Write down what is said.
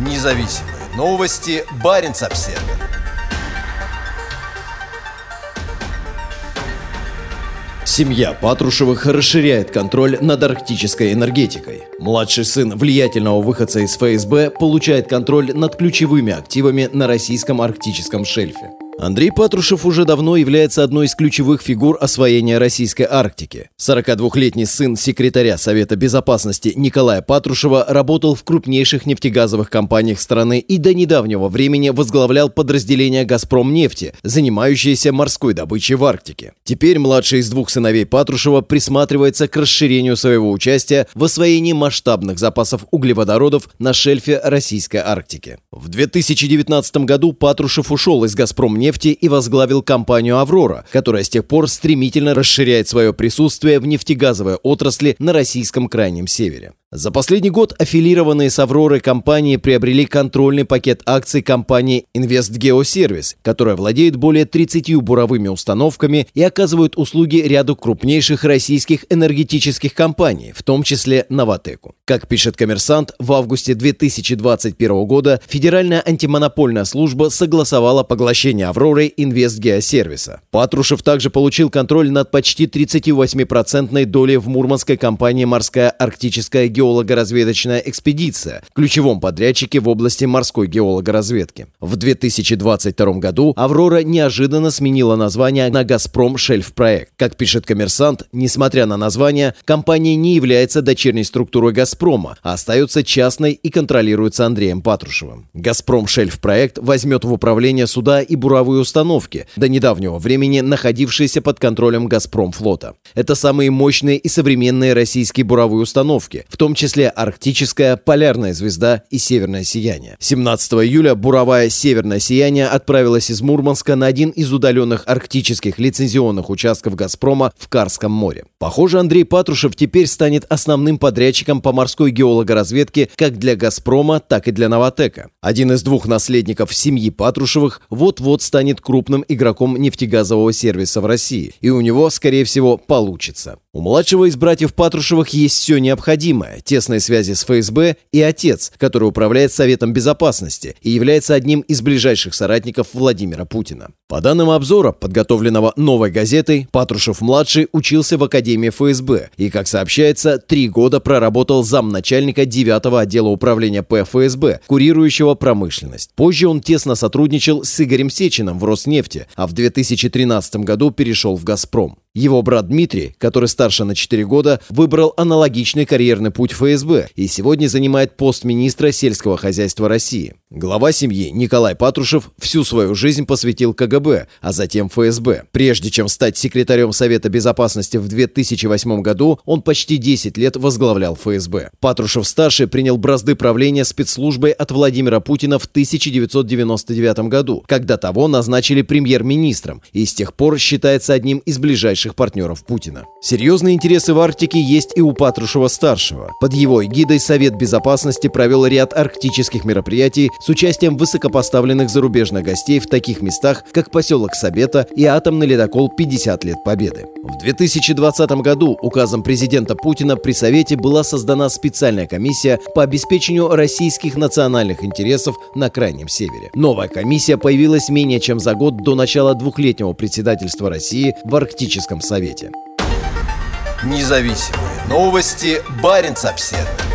Независимые новости. Барин обсерва Семья Патрушевых расширяет контроль над арктической энергетикой. Младший сын влиятельного выходца из ФСБ получает контроль над ключевыми активами на российском арктическом шельфе. Андрей Патрушев уже давно является одной из ключевых фигур освоения российской Арктики. 42-летний сын секретаря Совета Безопасности Николая Патрушева работал в крупнейших нефтегазовых компаниях страны и до недавнего времени возглавлял подразделение «Газпром нефти», занимающееся морской добычей в Арктике. Теперь младший из двух сыновей Патрушева присматривается к расширению своего участия в освоении масштабных запасов углеводородов на шельфе российской Арктики. В 2019 году Патрушев ушел из «Газпром нефти» и возглавил компанию «Аврора», которая с тех пор стремительно расширяет свое присутствие в нефтегазовой отрасли на российском крайнем севере. За последний год аффилированные с «Авророй» компании приобрели контрольный пакет акций компании «Инвестгеосервис», которая владеет более 30 буровыми установками и оказывает услуги ряду крупнейших российских энергетических компаний, в том числе «Новотеку». Как пишет «Коммерсант», в августе 2021 года Федеральная антимонопольная служба согласовала поглощение «Авророй» Инвестгеосервиса. Патрушев также получил контроль над почти 38-процентной долей в мурманской компании «Морская арктическая геология» геолого-разведочная экспедиция, ключевом подрядчике в области морской геологоразведки. В 2022 году «Аврора» неожиданно сменила название на «Газпром Шельф Проект». Как пишет коммерсант, несмотря на название, компания не является дочерней структурой «Газпрома», а остается частной и контролируется Андреем Патрушевым. «Газпром Шельф Проект» возьмет в управление суда и буровые установки, до недавнего времени находившиеся под контролем «Газпром» флота. Это самые мощные и современные российские буровые установки, в том том числе арктическая, полярная звезда и северное сияние. 17 июля буровая «Северное сияние» отправилась из Мурманска на один из удаленных арктических лицензионных участков «Газпрома» в Карском море. Похоже, Андрей Патрушев теперь станет основным подрядчиком по морской геологоразведке как для «Газпрома», так и для «Новотека». Один из двух наследников семьи Патрушевых вот-вот станет крупным игроком нефтегазового сервиса в России, и у него, скорее всего, получится. У младшего из братьев Патрушевых есть все необходимое – тесные связи с ФСБ и отец, который управляет Советом Безопасности и является одним из ближайших соратников Владимира Путина. По данным обзора, подготовленного «Новой газетой», Патрушев-младший учился в Академии ФСБ и, как сообщается, три года проработал замначальника 9-го отдела управления ПФСБ, курирующего промышленность. Позже он тесно сотрудничал с Игорем Сечиным в Роснефти, а в 2013 году перешел в «Газпром». Его брат Дмитрий, который старше на 4 года, выбрал аналогичный карьерный путь ФСБ и сегодня занимает пост министра сельского хозяйства России. Глава семьи Николай Патрушев всю свою жизнь посвятил КГБ, а затем ФСБ. Прежде чем стать секретарем Совета Безопасности в 2008 году, он почти 10 лет возглавлял ФСБ. Патрушев-старший принял бразды правления спецслужбой от Владимира Путина в 1999 году, когда того назначили премьер-министром и с тех пор считается одним из ближайших партнеров Путина. Серьезные интересы в Арктике есть и у Патрушева-старшего. Под его эгидой Совет Безопасности провел ряд арктических мероприятий с участием высокопоставленных зарубежных гостей в таких местах, как поселок Сабета и атомный ледокол «50 лет Победы». В 2020 году указом президента Путина при Совете была создана специальная комиссия по обеспечению российских национальных интересов на Крайнем Севере. Новая комиссия появилась менее чем за год до начала двухлетнего председательства России в Арктическом Совете. Независимые новости. Барин обседный.